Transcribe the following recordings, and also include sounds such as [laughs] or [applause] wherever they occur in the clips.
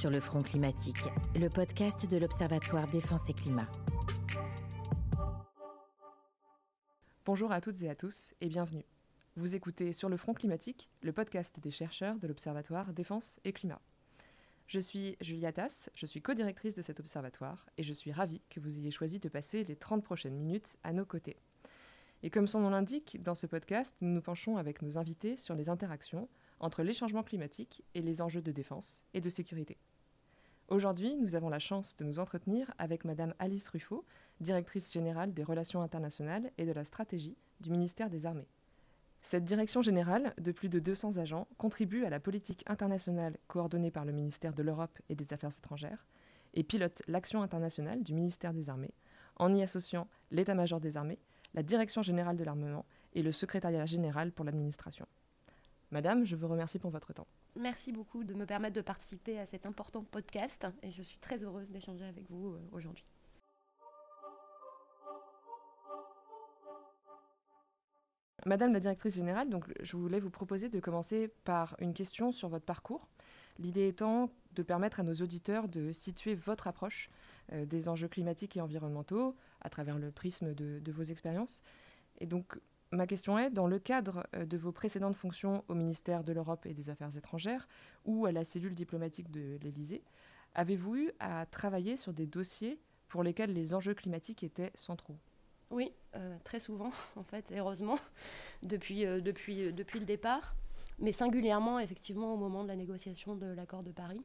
sur le front climatique, le podcast de l'Observatoire Défense et Climat. Bonjour à toutes et à tous et bienvenue. Vous écoutez Sur le front climatique, le podcast des chercheurs de l'Observatoire Défense et Climat. Je suis Julia Tass, je suis co-directrice de cet observatoire et je suis ravie que vous ayez choisi de passer les 30 prochaines minutes à nos côtés. Et comme son nom l'indique, dans ce podcast, nous nous penchons avec nos invités sur les interactions entre les changements climatiques et les enjeux de défense et de sécurité. Aujourd'hui, nous avons la chance de nous entretenir avec Madame Alice Ruffo, directrice générale des relations internationales et de la stratégie du ministère des Armées. Cette direction générale, de plus de 200 agents, contribue à la politique internationale coordonnée par le ministère de l'Europe et des Affaires étrangères et pilote l'action internationale du ministère des Armées, en y associant l'état-major des armées, la direction générale de l'armement et le secrétariat général pour l'administration. Madame, je vous remercie pour votre temps. Merci beaucoup de me permettre de participer à cet important podcast et je suis très heureuse d'échanger avec vous euh, aujourd'hui. Madame la directrice générale, donc, je voulais vous proposer de commencer par une question sur votre parcours. L'idée étant de permettre à nos auditeurs de situer votre approche euh, des enjeux climatiques et environnementaux à travers le prisme de, de vos expériences. Et donc, ma question est, dans le cadre euh, de vos précédentes fonctions au ministère de l'Europe et des Affaires étrangères ou à la cellule diplomatique de l'Élysée, avez-vous eu à travailler sur des dossiers pour lesquels les enjeux climatiques étaient centraux? Oui, euh, très souvent, [laughs] en fait, heureusement, depuis, euh, depuis, depuis le départ, mais singulièrement, effectivement, au moment de la négociation de l'accord de Paris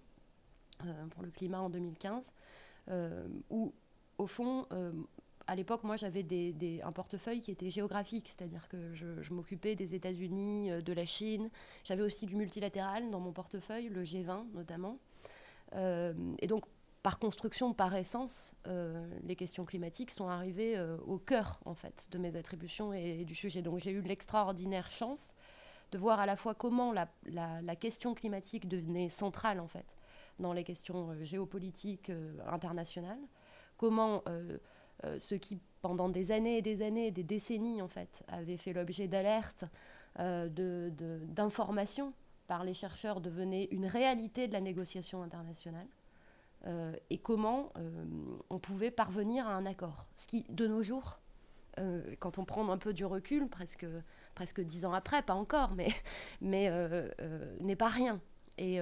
pour le climat en 2015, où, au fond, à l'époque, moi, j'avais un portefeuille qui était géographique, c'est-à-dire que je, m'occupais des États-Unis, de la Chine. J'avais aussi du multilatéral dans mon portefeuille, le G20 notamment. et donc, par construction, par essence, euh, les questions climatiques sont arrivées euh, au cœur en fait de mes attributions et, du sujet. Donc j'ai eu l'extraordinaire chance de voir à la fois comment la, question climatique devenait centrale en fait dans les questions euh, géopolitiques internationales, comment ce qui pendant des années et des années, des décennies en fait, avait fait l'objet d'alertes, d'informations par les chercheurs devenait une réalité de la négociation internationale. Euh, et comment euh, on pouvait parvenir à un accord. Ce qui, de nos jours, euh, quand on prend un peu du recul, presque, presque dix ans après, pas encore, mais [laughs] n'est pas rien. Et,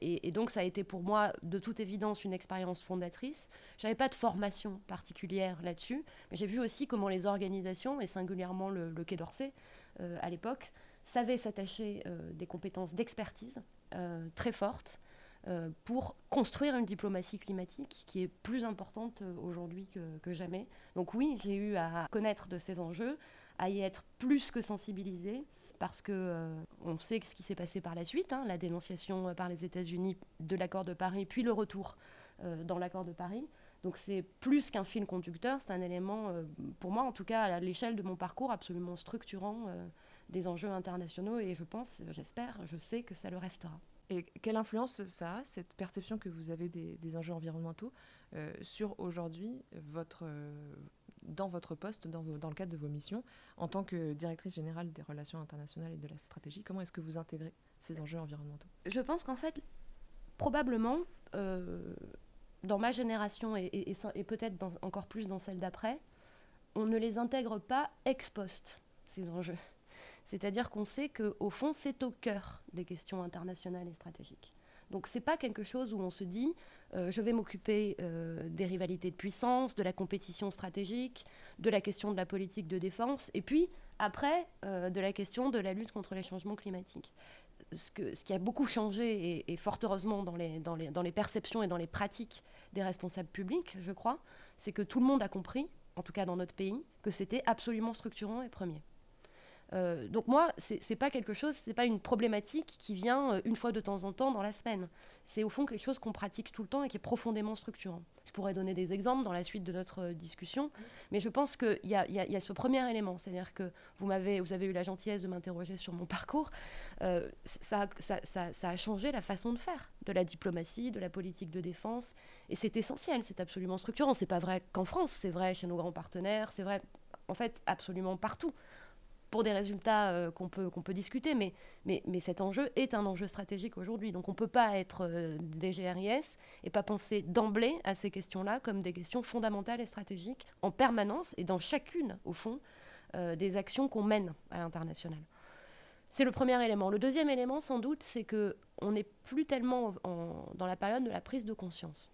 et, donc ça a été pour moi de toute évidence une expérience fondatrice. J'avais pas de formation particulière là-dessus, mais j'ai vu aussi comment les organisations, et singulièrement le, Quai d'Orsay à l'époque, savaient s'attacher des compétences d'expertise très fortes euh, pour construire une diplomatie climatique qui est plus importante euh, aujourd'hui que, jamais. Donc oui, j'ai eu à connaître de ces enjeux, à y être plus que sensibilisée, parce que euh, on sait ce qui s'est passé par la suite, hein, la dénonciation par les États-Unis de l'accord de Paris, puis le retour dans l'accord de Paris. Donc c'est plus qu'un fil conducteur, c'est un élément, pour moi en tout cas, à l'échelle de mon parcours, absolument structurant des enjeux internationaux, et je pense, j'espère, je sais que ça le restera. Et quelle influence ça a, cette perception que vous avez des, enjeux environnementaux, euh, sur aujourd'hui, votre, euh, dans votre poste, dans, le cadre de vos missions, en tant que directrice générale des relations internationales et de la stratégie Comment est-ce que vous intégrez ces enjeux environnementaux? Je pense qu'en fait, probablement, euh, dans ma génération et, et peut-être encore plus dans celle d'après, on ne les intègre pas ex post, ces enjeux. C'est-à-dire qu'on sait qu'au fond, c'est au cœur des questions internationales et stratégiques. Donc c'est pas quelque chose où on se dit euh, je vais m'occuper euh, des rivalités de puissance, de la compétition stratégique, de la question de la politique de défense, et puis après euh, de la question de la lutte contre les changements climatiques. Ce, qui a beaucoup changé, et, fort heureusement dans les, dans, les, dans les perceptions et dans les pratiques des responsables publics, je crois, c'est que tout le monde a compris, en tout cas dans notre pays, que c'était absolument structurant et premier. Euh, donc moi, c'est pas quelque chose, c'est pas une problématique qui vient euh, une fois de temps en temps dans la semaine. C'est au fond quelque chose qu'on pratique tout le temps et qui est profondément structurant. Je pourrais donner des exemples dans la suite de notre euh, discussion, mais je pense qu'il y, a ce premier élément, c'est-à-dire que vous, vous avez eu la gentillesse de m'interroger sur mon parcours. Ça, ça, a changé la façon de faire de la diplomatie, de la politique de défense, et c'est essentiel, c'est absolument structurant. C'est pas vrai qu'en France, c'est vrai chez nos grands partenaires, c'est vrai en fait absolument partout pour des résultats euh, qu'on peut, qu'on peut discuter, mais, mais, mais cet enjeu est un enjeu stratégique aujourd'hui. Donc on ne peut pas être euh, des GRIS et pas penser d'emblée à ces questions-là comme des questions fondamentales et stratégiques en permanence et dans chacune, au fond, euh, des actions qu'on mène à l'international. C'est le premier élément. Le deuxième élément, sans doute, c'est que on n'est plus tellement dans la période de la prise de conscience.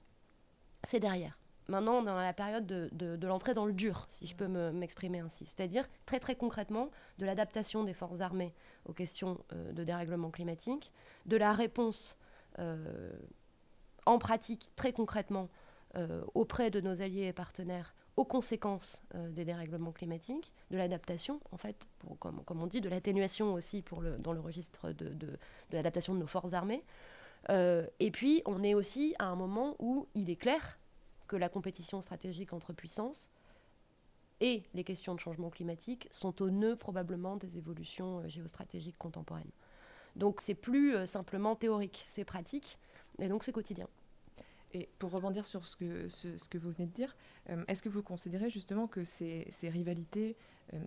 C'est derrière. Maintenant, dans la période de, l'entrée dans le dur, si je peux m'exprimer ainsi. C'est-à-dire, très très concrètement, de l'adaptation des forces armées aux questions euh, de dérèglement climatique, de la réponse euh, en pratique, très concrètement, euh, auprès de nos alliés et partenaires aux conséquences des dérèglements climatiques, de l'adaptation, en fait, comme, on dit, de l'atténuation aussi dans le registre de, de l'adaptation de nos forces armées. et puis, on est aussi à un moment où il est clair que la compétition stratégique entre puissances et les questions de changement climatique sont au nœud probablement des évolutions euh, géostratégiques contemporaines. Donc c'est plus euh, simplement théorique, c'est pratique et donc c'est quotidien. Et pour rebondir sur ce que, vous venez de dire, euh, est-ce que vous considérez justement que ces rivalités,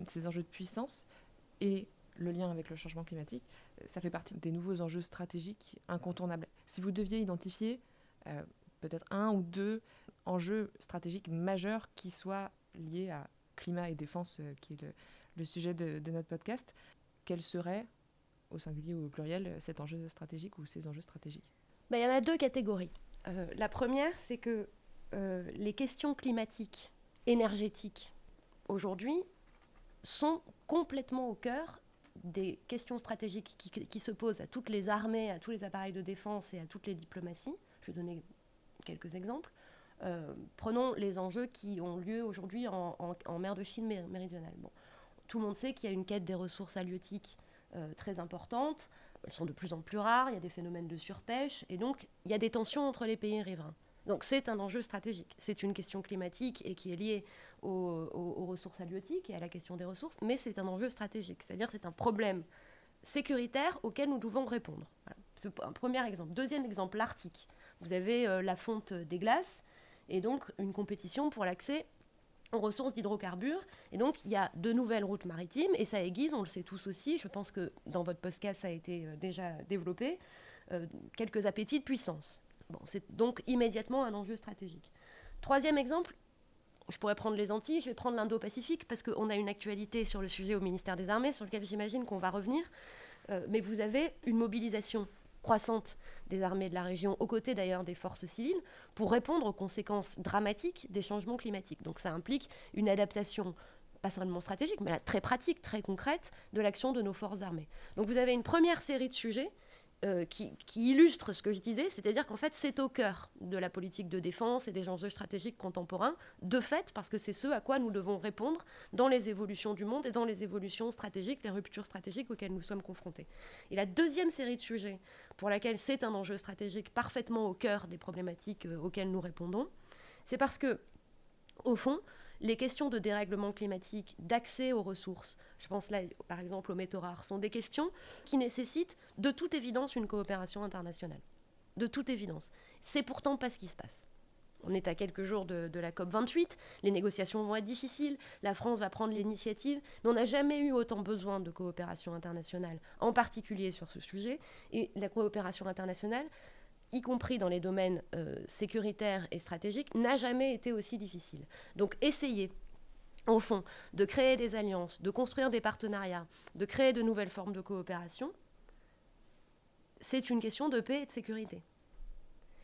ces enjeux de puissance et le lien avec le changement climatique, ça fait partie des nouveaux enjeux stratégiques incontournables? Si vous deviez identifier peut-être un ou deux enjeux stratégiques majeurs qui soient liés à climat et défense, euh, qui est le, sujet de, notre podcast. Quel serait, au singulier ou au pluriel, cet enjeu stratégique ou ces enjeux stratégiques? Ben, Il y en a deux catégories. Euh, la première, c'est que euh, les questions climatiques, énergétiques, aujourd'hui, sont complètement au cœur des questions stratégiques qui, qui, se posent à toutes les armées, à tous les appareils de défense et à toutes les diplomaties. Je vais donner quelques exemples. Euh, prenons les enjeux qui ont lieu aujourd'hui en, mer de Chine méridionale. Bon, tout le monde sait qu'il y a une quête des ressources halieutiques euh, très importante. Elles sont de plus en plus rares, il y a des phénomènes de surpêche, et donc il y a des tensions entre les pays riverains. Donc c'est un enjeu stratégique. C'est une question climatique et qui est liée aux, ressources halieutiques et à la question des ressources, mais c'est un enjeu stratégique. C'est-à-dire c'est un problème sécuritaire auquel nous devons répondre. C'est un premier exemple. Deuxième exemple, l'Arctique. Vous avez euh, la fonte des glaces et donc une compétition pour l'accès aux ressources d'hydrocarbures. Et donc, il y a de nouvelles routes maritimes, et ça aiguise, on le sait tous aussi, je pense que dans votre podcast, ça a été euh, déjà développé, euh, quelques appétits de puissance. C'est donc immédiatement un enjeu stratégique. Troisième exemple, je pourrais prendre les Antilles, je vais prendre l'Indo-Pacifique, parce qu'on a une actualité sur le sujet au ministère des Armées, sur lequel j'imagine qu'on va revenir. mais vous avez une mobilisation croissante des armées de la région, aux côtés d'ailleurs des forces civiles, pour répondre aux conséquences dramatiques des changements climatiques. Donc ça implique une adaptation pas seulement stratégique, mais très pratique, très concrète de l'action de nos forces armées. Donc vous avez une première série de sujets euh, qui, illustre ce que je disais, c'est-à-dire qu'en fait, c'est au cœur de la politique de défense et des enjeux stratégiques contemporains, de fait, parce que c'est ce à quoi nous devons répondre dans les évolutions du monde et dans les évolutions stratégiques, les ruptures stratégiques auxquelles nous sommes confrontés. Et la deuxième série de sujets pour laquelle c'est un enjeu stratégique parfaitement au cœur des problématiques euh, auxquelles nous répondons, c'est parce que, au fond, les questions de dérèglement climatique, d'accès aux ressources, je pense là par exemple aux métaux rares, sont des questions qui nécessitent de toute évidence une coopération internationale. De toute évidence. C'est pourtant pas ce qui se passe. On est à quelques jours de, la COP28, les négociations vont être difficiles, la France va prendre l'initiative, mais on n'a jamais eu autant besoin de coopération internationale, en particulier sur ce sujet. Et la coopération internationale, y compris dans les domaines euh, sécuritaires et stratégiques, n'a jamais été aussi difficile. Donc essayer, au fond, de créer des alliances, de construire des partenariats, de créer de nouvelles formes de coopération, c'est une question de paix et de sécurité.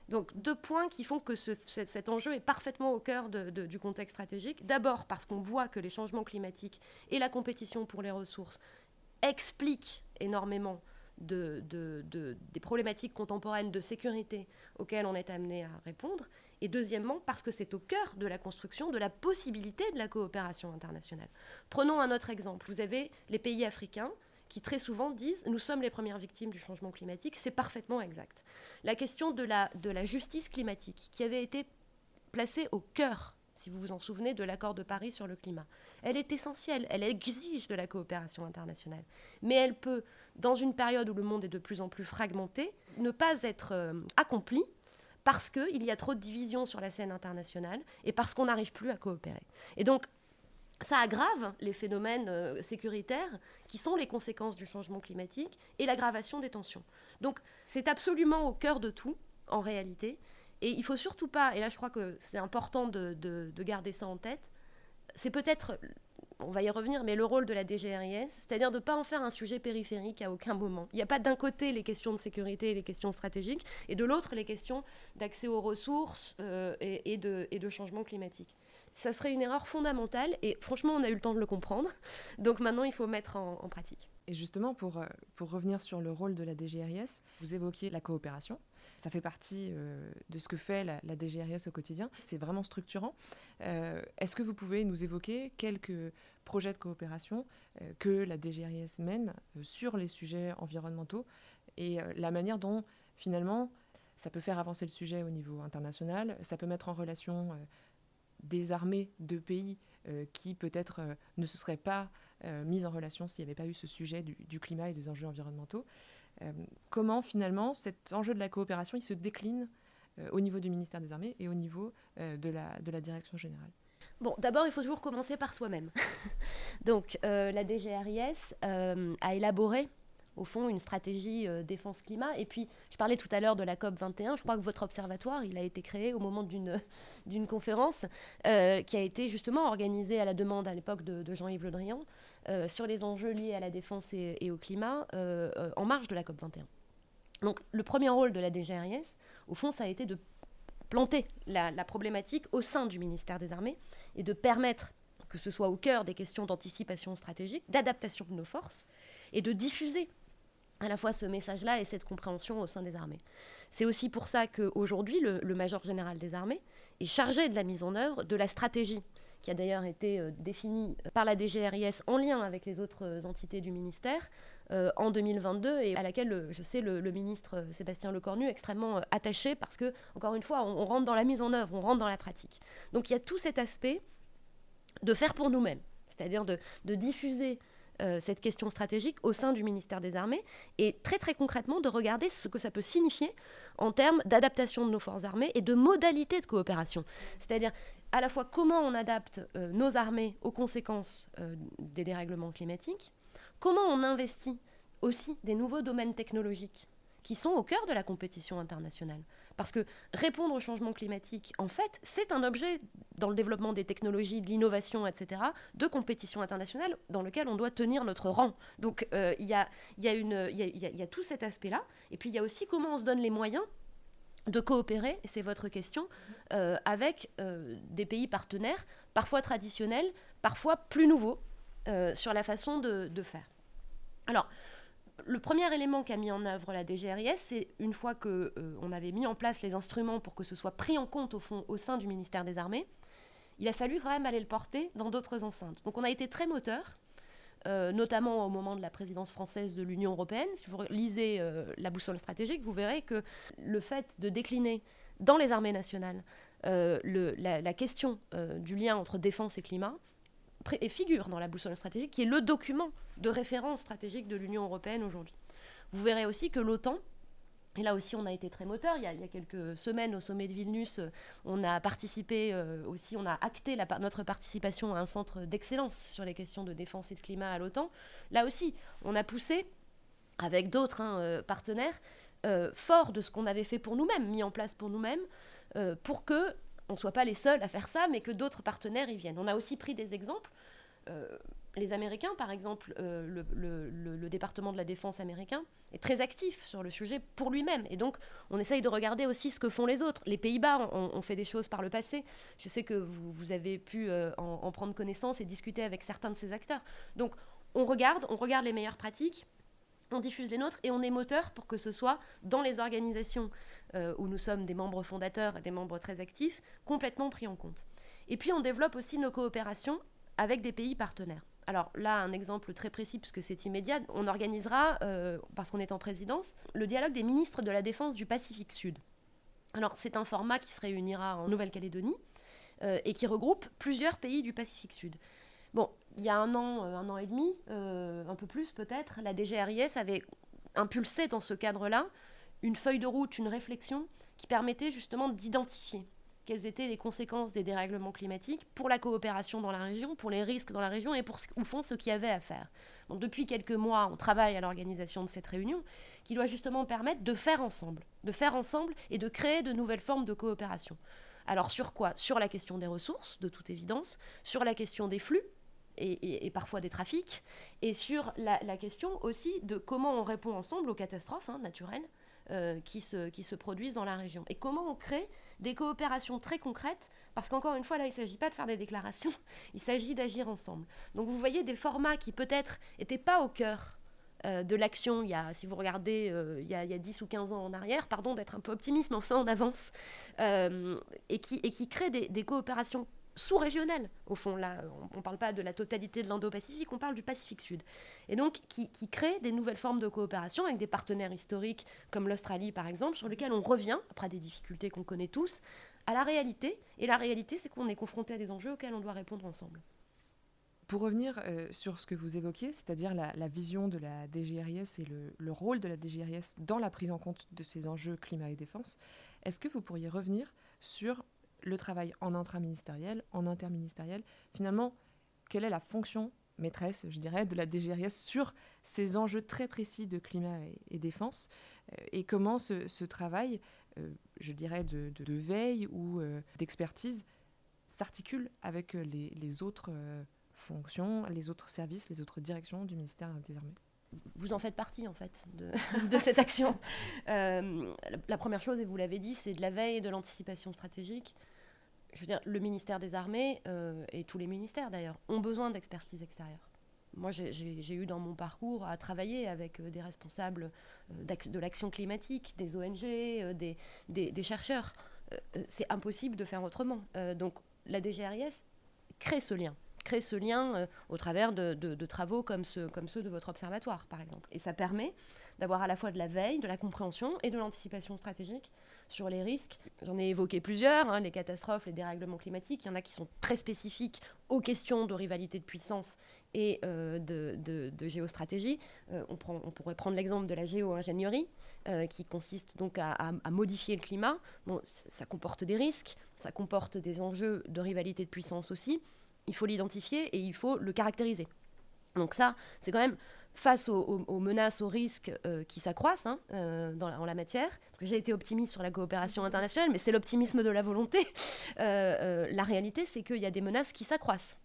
Donc deux points qui font que cet enjeu est parfaitement au cœur du contexte stratégique. D'abord parce qu'on voit que les changements climatiques et la compétition pour les ressources expliquent énormément des problématiques contemporaines de sécurité auxquelles on est amené à répondre. Et deuxièmement, parce que c'est au cœur de la construction de la possibilité de la coopération internationale. Prenons un autre exemple. Vous avez les pays africains qui très souvent disent nous sommes les premières victimes du changement climatique. C'est parfaitement exact. La question de la, de la justice climatique, qui avait été placée au cœur si vous vous en souvenez, de l'accord de Paris sur le climat. Elle est essentielle, elle exige de la coopération internationale. Mais elle peut, dans une période où le monde est de plus en plus fragmenté, ne pas être euh, accomplie parce qu'il y a trop de divisions sur la scène internationale et parce qu'on n'arrive plus à coopérer. Et donc, ça aggrave les phénomènes euh, sécuritaires qui sont les conséquences du changement climatique et l'aggravation des tensions. Donc c'est absolument au cœur de tout, en réalité. Et il faut surtout pas, et là je crois que c'est important de, de garder ça en tête, c'est peut-être on va y revenir, mais le rôle de la DGRIS, c'est-à-dire de ne pas en faire un sujet périphérique à aucun moment. Il n'y a pas d'un côté les questions de sécurité et les questions stratégiques, et de l'autre les questions d'accès aux ressources euh, et, de, et de changement climatique. Ça serait une erreur fondamentale, et franchement, on a eu le temps de le comprendre. Donc maintenant, il faut mettre en, pratique. Et justement, pour, euh, pour revenir sur le rôle de la DGRIS, vous évoquiez la coopération. Ça fait partie euh, de ce que fait la, la DGRIS au quotidien. C'est vraiment structurant. Euh, est-ce que vous pouvez nous évoquer quelques projets de coopération que la DGRIS mène sur les sujets environnementaux et la manière dont finalement ça peut faire avancer le sujet au niveau international, ça peut mettre en relation des armées de pays qui peut-être ne se seraient pas mises en relation s'il n'y avait pas eu ce sujet du climat et des enjeux environnementaux. Euh, comment finalement cet enjeu de la coopération il se décline euh, au niveau du ministère des Armées et au niveau euh, de, la, de la direction générale? Bon, d'abord, il faut toujours commencer par soi-même. [laughs] Donc, la DGRIS a élaboré au fond, une stratégie euh, défense-climat. Et puis, je parlais tout à l'heure de la COP 21. Je crois que votre observatoire, il a été créé au moment [laughs] d'une, conférence euh, qui a été justement organisée à la demande à l'époque de, Jean-Yves Le Drian euh, sur les enjeux liés à la défense et, au climat en marge de la COP 21. Donc, le premier rôle de la DGRIS, au fond, ça a été de planter la, la problématique au sein du ministère des Armées et de permettre que ce soit au cœur des questions d'anticipation stratégique, d'adaptation de nos forces, et de diffuser à la fois ce message-là et cette compréhension au sein des armées. C'est aussi pour ça qu'aujourd'hui, le, major général des armées est chargé de la mise en œuvre de la stratégie qui a d'ailleurs été euh, définie par la DGRIS en lien avec les autres euh, entités du ministère euh, en 2022 et à laquelle, je sais, le, ministre Sébastien Lecornu est extrêmement attaché parce que, encore une fois, on, rentre dans la mise en œuvre, on rentre dans la pratique. Donc il y a tout cet aspect de faire pour nous-mêmes, c'est-à-dire de diffuser euh, cette question stratégique au sein du ministère des Armées et très très concrètement de regarder ce que ça peut signifier en termes d'adaptation de nos forces armées et de modalités de coopération. C'est-à-dire à la fois comment on adapte euh, nos armées aux conséquences euh, des dérèglements climatiques, comment on investit aussi des nouveaux domaines technologiques qui sont au cœur de la compétition internationale. Parce que répondre au changement climatique, en fait, c'est un objet dans le développement des technologies, de l'innovation, etc., de compétition internationale dans lequel on doit tenir notre rang. Donc il y, a, tout cet aspect-là. Et puis il y a aussi comment on se donne les moyens de coopérer, et c'est votre question, euh, avec euh, des pays partenaires, parfois traditionnels, parfois plus nouveaux, euh, sur la façon de, de faire. Alors, le premier élément qu'a mis en œuvre la DGRIS, c'est une fois qu'on euh, avait mis en place les instruments pour que ce soit pris en compte au fond au sein du ministère des Armées, il a fallu quand même aller le porter dans d'autres enceintes. Donc on a été très moteur, euh, notamment au moment de la présidence française de l'Union européenne. Si vous lisez euh, la boussole stratégique, vous verrez que le fait de décliner dans les armées nationales la, question du lien entre défense et climat figure dans la boussole stratégique, qui est le document de référence stratégique de l'Union européenne aujourd'hui. Vous verrez aussi que l'OTAN, et là aussi, on a été très moteur. Il y a, quelques semaines, au sommet de Vilnius, euh, on a participé euh, aussi, on a acté notre participation à un centre d'excellence sur les questions de défense et de climat à l'OTAN. Là aussi, on a poussé, avec d'autres hein, euh, partenaires, fort de ce qu'on avait fait pour nous-mêmes, mis en place pour nous-mêmes, pour que on ne soit pas les seuls à faire ça, mais que d'autres partenaires y viennent. On a aussi pris des exemples. Les Américains, par exemple, euh, le, département de la défense américain est très actif sur le sujet pour lui-même. Et donc, on essaye de regarder aussi ce que font les autres. Les Pays-Bas ont, fait des choses par le passé. Je sais que vous, avez pu euh, en, en, prendre connaissance et discuter avec certains de ces acteurs. Donc, on regarde, on regarde les meilleures pratiques on diffuse les nôtres et on est moteur pour que ce soit dans les organisations euh, où nous sommes des membres fondateurs des membres très actifs, complètement pris en compte. Et puis on développe aussi nos coopérations avec des pays partenaires. Alors là, un exemple très précis, puisque c'est immédiat, on organisera, euh, parce qu'on est en présidence, le dialogue des ministres de la Défense du Pacifique Sud. Alors c'est un format qui se réunira en Nouvelle-Calédonie euh, et qui regroupe plusieurs pays du Pacifique Sud. Bon, il y a un an, euh, un an et demi, un peu plus peut-être, la DGRIS avait impulsé dans ce cadre-là une feuille de route, une réflexion qui permettait justement d'identifier quelles étaient les conséquences des dérèglements climatiques pour la coopération dans la région, pour les risques dans la région et pour, au fond, ce qu'il y avait à faire. Donc, depuis quelques mois, on travaille à l'organisation de cette réunion qui doit justement permettre de faire ensemble, de faire ensemble et de créer de nouvelles formes de coopération. Alors, sur quoi? Sur la question des ressources, de toute évidence, sur la question des flux, et, parfois des trafics, et sur la, question aussi de comment on répond ensemble aux catastrophes hein, naturelles euh, qui, se, qui se produisent dans la région. Et comment on crée des coopérations très concrètes, parce qu'encore une fois, là, il ne s'agit pas de faire des déclarations, [laughs] il s'agit d'agir ensemble. Donc vous voyez des formats qui peut-être n'étaient pas au cœur euh, de l'action, il y a, si vous regardez euh, il, y a, il, y a, 10 ou 15 ans en arrière, pardon d'être un peu optimiste, mais enfin on avance, et, qui, et qui crée des, des coopérations sous-régional, au fond. Là, on ne parle pas de la totalité de l'Indo-Pacifique, on parle du Pacifique Sud. Et donc, qui, crée des nouvelles formes de coopération avec des partenaires historiques comme l'Australie, par exemple, sur lesquels on revient, après des difficultés qu'on connaît tous, à la réalité. Et la réalité, c'est qu'on est confronté à des enjeux auxquels on doit répondre ensemble. Pour revenir euh, sur ce que vous évoquiez, c'est-à-dire la, vision de la DGRIS et le, le, rôle de la DGRIS dans la prise en compte de ces enjeux climat et défense, est-ce que vous pourriez revenir sur le travail en intraministériel, en interministériel. Finalement, quelle est la fonction maîtresse, je dirais, de la DGRIS sur ces enjeux très précis de climat et, défense euh, et comment ce, travail, euh, je dirais, de, veille ou euh, d'expertise s'articule avec les, autres fonctions, les autres services, les autres directions du ministère des Armées vous en faites partie en fait de, [laughs] cette action. la, première chose, et vous l'avez dit, c'est de la veille et de l'anticipation stratégique je veux dire, le ministère des Armées, euh, et tous les ministères d'ailleurs, ont besoin d'expertise extérieure. Moi, j'ai eu dans mon parcours à travailler avec euh, des responsables euh, de l'action climatique, des ONG, des, chercheurs. C'est impossible de faire autrement. donc, la DGRIS crée ce lien crée ce lien au travers de, travaux comme, comme ceux de votre observatoire, par exemple. Et ça permet d'avoir à la fois de la veille, de la compréhension et de l'anticipation stratégique sur les risques. J'en ai évoqué plusieurs, hein, les catastrophes, les dérèglements climatiques. Il y en a qui sont très spécifiques aux questions de rivalité de puissance et euh, de, géostratégie. Euh, on, prend, on, pourrait prendre l'exemple de la géo-ingénierie, euh, qui consiste donc à, modifier le climat. Bon, ça comporte des risques, ça comporte des enjeux de rivalité de puissance aussi. Il faut l'identifier et il faut le caractériser. Donc ça, c'est quand même face aux, menaces, aux risques euh, qui s'accroissent hein, euh, en la matière. Parce que j'ai été optimiste sur la coopération internationale, mais c'est l'optimisme de la volonté. [laughs] Euh, la réalité, c'est qu'il y a des menaces qui s'accroissent.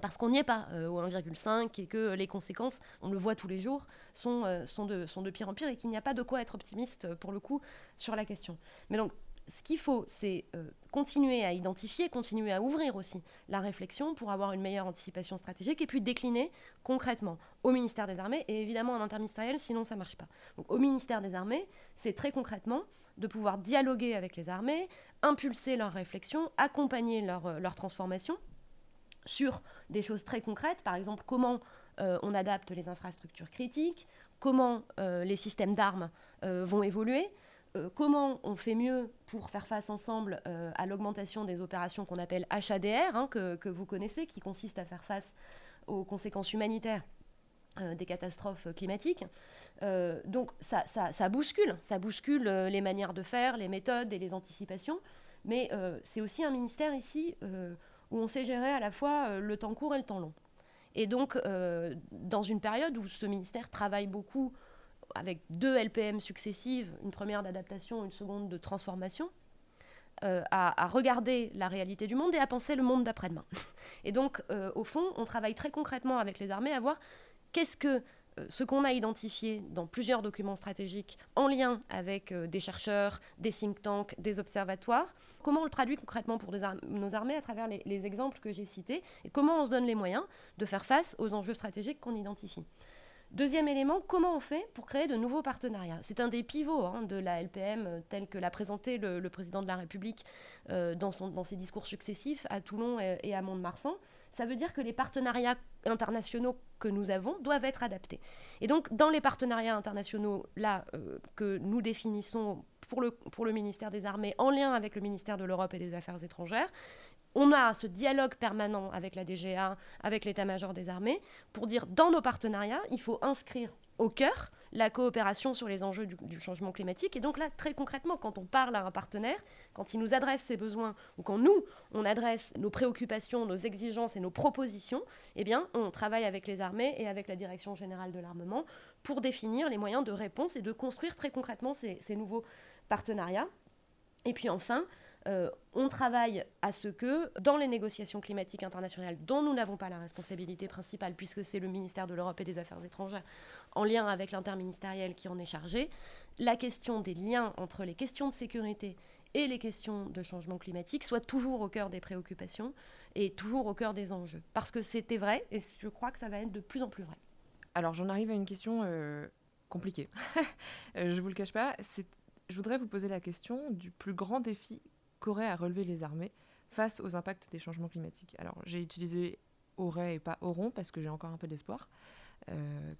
Parce qu'on n'y est pas au 1,5 et que les conséquences, on le voit tous les jours, sont, de, pire en pire et qu'il n'y a pas de quoi être optimiste pour le coup sur la question. Mais ce qu'il faut, c'est euh, continuer à identifier, continuer à ouvrir aussi la réflexion pour avoir une meilleure anticipation stratégique et puis décliner concrètement au ministère des Armées et évidemment en interministériel, sinon ça ne marche pas. Au ministère des Armées, c'est très concrètement de pouvoir dialoguer avec les armées, impulser leur réflexion, accompagner leur, euh, transformation sur des choses très concrètes, par exemple comment euh, on adapte les infrastructures critiques, comment les systèmes d'armes vont évoluer, euh, comment on fait mieux pour faire face ensemble euh, à l'augmentation des opérations qu'on appelle HADR, hein, que, vous connaissez, qui consiste à faire face aux conséquences humanitaires euh, des catastrophes climatiques. donc ça, ça, bouscule, ça bouscule les manières de faire, les méthodes et les anticipations, mais c'est aussi un ministère ici où on sait gérer à la fois le temps court et le temps long. Et donc, dans une période où ce ministère travaille beaucoup avec deux LPM successives, une première d'adaptation, une seconde de transformation, euh, à, regarder la réalité du monde et à penser le monde d'après-demain. [laughs] Et donc, euh, au fond, on travaille très concrètement avec les armées à voir qu'est-ce que euh, ce qu'on a identifié dans plusieurs documents stratégiques en lien avec des chercheurs, des think tanks, des observatoires, comment on le traduit concrètement pour nos armées à travers les exemples que j'ai cités et comment on se donne les moyens de faire face aux enjeux stratégiques qu'on identifie. Deuxième élément, comment on fait pour créer de nouveaux partenariats? C'est un des pivots hein, de la LPM euh, tel que l'a présenté le, président de la République euh, dans, ses discours successifs à Toulon et, à Mont-de-Marsan. Ça veut dire que les partenariats internationaux que nous avons doivent être adaptés. Et donc, dans les partenariats internationaux là euh, que nous définissons pour le, pour le ministère des Armées en lien avec le ministère de l'Europe et des Affaires étrangères, on a ce dialogue permanent avec la DGA, avec l'état-major des armées, pour dire dans nos partenariats, il faut inscrire au cœur la coopération sur les enjeux du, changement climatique. Et donc là, très concrètement, quand on parle à un partenaire, quand il nous adresse ses besoins, ou quand nous, on adresse nos préoccupations, nos exigences et nos propositions, eh bien, on travaille avec les armées et avec la Direction générale de l'armement pour définir les moyens de réponse et de construire très concrètement ces, ces nouveaux partenariats. Et puis enfin, euh, on travaille à ce que, dans les négociations climatiques internationales, dont nous n'avons pas la responsabilité principale, puisque c'est le ministère de l'Europe et des Affaires étrangères, en lien avec l'interministériel qui en est chargé, la question des liens entre les questions de sécurité et les questions de changement climatique soit toujours au cœur des préoccupations et toujours au cœur des enjeux. Parce que c'était vrai, et je crois que ça va être de plus en plus vrai. Alors j'en arrive à une question euh, compliquée. [laughs] Euh, je ne vous le cache pas. Je voudrais vous poser la question du plus grand défi qu'auraient à relever les armées face aux impacts des changements climatiques. Alors j'ai utilisé aurait et pas auront parce que j'ai encore un peu d'espoir euh,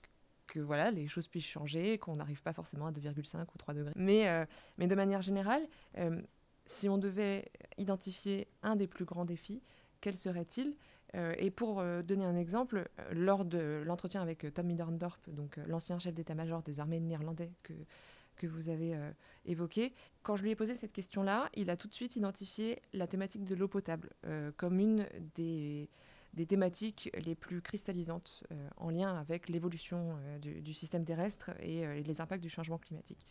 que voilà les choses puissent changer, qu'on n'arrive pas forcément à 2,5 ou 3 degrés. Mais, euh, mais de manière générale, euh, si on devait identifier un des plus grands défis, quel serait-il? Et pour donner un exemple, lors de l'entretien avec Tom Middendorp, donc l'ancien chef d'état-major des armées néerlandais que, que vous avez euh, évoqué. Quand je lui ai posé cette question-là, il a tout de suite identifié la thématique de l'eau potable euh, comme une des, des, thématiques les plus cristallisantes euh, en lien avec l'évolution du, système terrestre et, les impacts du changement climatique.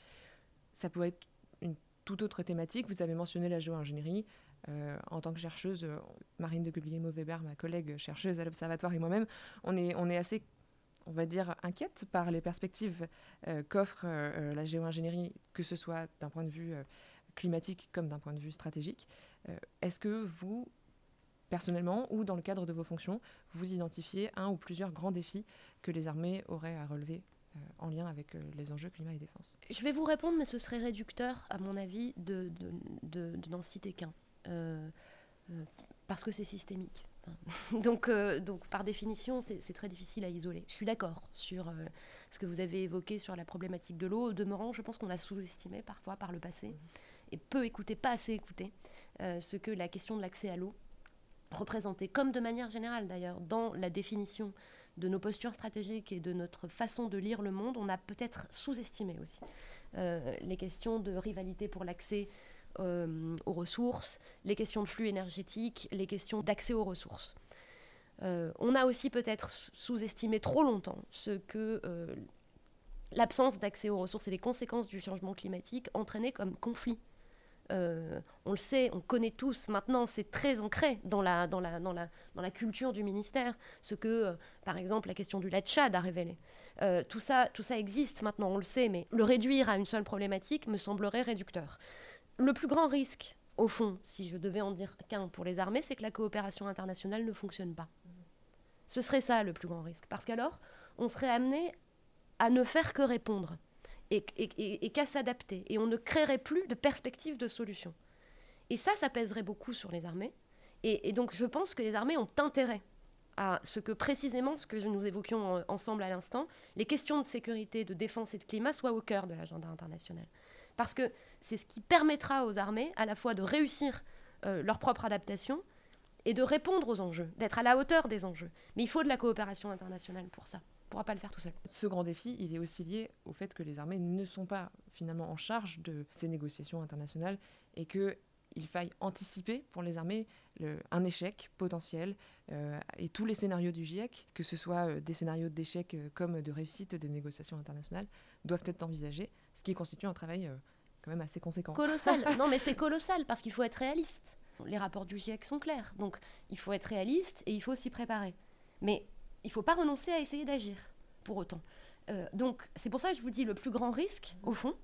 Ça peut être une toute autre thématique. Vous avez mentionné la géo-ingénierie. en tant que chercheuse, Marine de Guglielmo-Weber, ma collègue chercheuse à l'Observatoire et moi-même, on est, on est assez on va dire, inquiète par les perspectives euh, qu'offre euh, euh, la géo-ingénierie, que ce soit d'un point de vue climatique comme d'un point de vue stratégique. Est-ce que vous, personnellement, ou dans le cadre de vos fonctions, vous identifiez un ou plusieurs grands défis que les armées auraient à relever en lien avec les enjeux climat et défense? Je vais vous répondre, mais ce serait réducteur, à mon avis, de, de, n'en citer qu'un. parce que c'est systémique. [laughs] donc, euh, donc, par définition, c'est très difficile à isoler. Je suis d'accord sur euh, ce que vous avez évoqué sur la problématique de l'eau. Au demeurant, je pense qu'on a sous-estimé parfois par le passé et peu écouté, pas assez écouté, euh, ce que la question de l'accès à l'eau représentait, comme de manière générale d'ailleurs, dans la définition de nos postures stratégiques et de notre façon de lire le monde, on a peut-être sous-estimé aussi les questions de rivalité pour l'accès euh, aux ressources, les questions de flux énergétiques, les questions d'accès aux ressources. Euh, on a aussi peut-être sous-estimé trop longtemps ce que euh, l'absence d'accès aux ressources et les conséquences du changement climatique entraînaient comme conflit. on le sait, on connaît tous maintenant, c'est très ancré dans la, dans, la, dans, la, dans la culture du ministère, ce que, par exemple, la question du Tchad a révélé. tout, ça, tout ça existe maintenant, on le sait, mais le réduire à une seule problématique me semblerait réducteur le plus grand risque, au fond, si je devais en dire qu'un pour les armées, c'est que la coopération internationale ne fonctionne pas. Ce serait ça le plus grand risque. Parce qu'alors, on serait amené à ne faire que répondre et, qu'à s'adapter. Et on ne créerait plus de perspective de solution. Et ça, ça pèserait beaucoup sur les armées. Et, et, donc, je pense que les armées ont intérêt à ce que précisément, ce que nous évoquions ensemble à l'instant, les questions de sécurité, de défense et de climat soient au cœur de l'agenda international parce que c'est ce qui permettra aux armées à la fois de réussir euh, leur propre adaptation et de répondre aux enjeux, d'être à la hauteur des enjeux. Mais il faut de la coopération internationale pour ça. On ne pourra pas le faire tout seul. Ce grand défi, il est aussi lié au fait que les armées ne sont pas finalement en charge de ces négociations internationales et qu'il faille anticiper pour les armées un échec potentiel euh, et tous les scénarios du GIEC, que ce soit euh, des scénarios d'échec comme de réussite des négociations internationales, doivent être envisagés ce qui constitue un travail euh, quand même assez conséquent. Colossal. [laughs] non, mais c'est colossal parce qu'il faut être réaliste. Les rapports du GIEC sont clairs. Donc, il faut être réaliste et il faut s'y préparer. Mais il ne faut pas renoncer à essayer d'agir pour autant. Euh, donc, c'est pour ça que je vous dis le plus grand risque, au fond,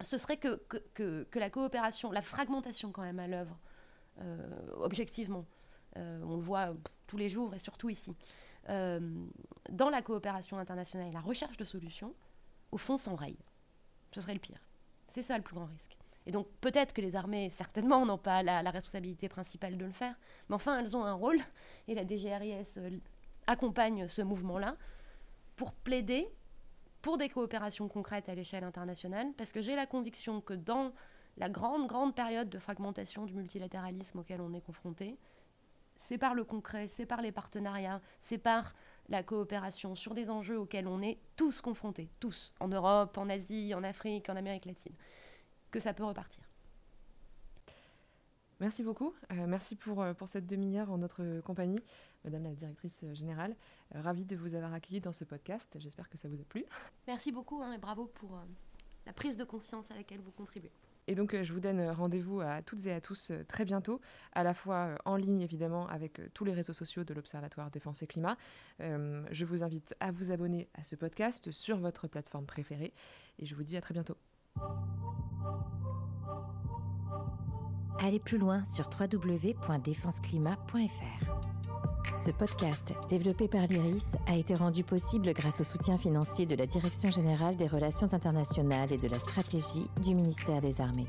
ce serait que, que, que, la coopération, la fragmentation quand même à l'œuvre, euh, objectivement, on le voit tous les jours et surtout ici, dans la coopération internationale et la recherche de solutions, au fond, s'enraye ce serait le pire. C'est ça le plus grand risque. Et donc peut-être que les armées, certainement, n'ont pas la, responsabilité principale de le faire, mais enfin, elles ont un rôle, et la DGRIS euh, accompagne ce mouvement-là pour plaider pour des coopérations concrètes à l'échelle internationale, parce que j'ai la conviction que dans la grande, grande période de fragmentation du multilatéralisme auquel on est confronté, c'est par le concret, c'est par les partenariats, c'est par la coopération sur des enjeux auxquels on est tous confrontés, tous, en Europe, en Asie, en Afrique, en Amérique latine, que ça peut repartir. Merci beaucoup. Euh, merci pour, euh, pour cette demi-heure en notre compagnie, Madame la directrice générale. Euh, ravie de vous avoir accueilli dans ce podcast. J'espère que ça vous a plu. Merci beaucoup hein, et bravo pour la prise de conscience à laquelle vous contribuez. Et donc, je vous donne rendez-vous à toutes et à tous très bientôt, à la fois en ligne évidemment avec tous les réseaux sociaux de l'Observatoire Défense et Climat. je vous invite à vous abonner à ce podcast sur votre plateforme préférée et je vous dis à très bientôt. Allez plus loin sur www.défenseclimat.fr. Ce podcast, développé par l'IRIS, a été rendu possible grâce au soutien financier de la Direction générale des relations internationales et de la stratégie du ministère des Armées.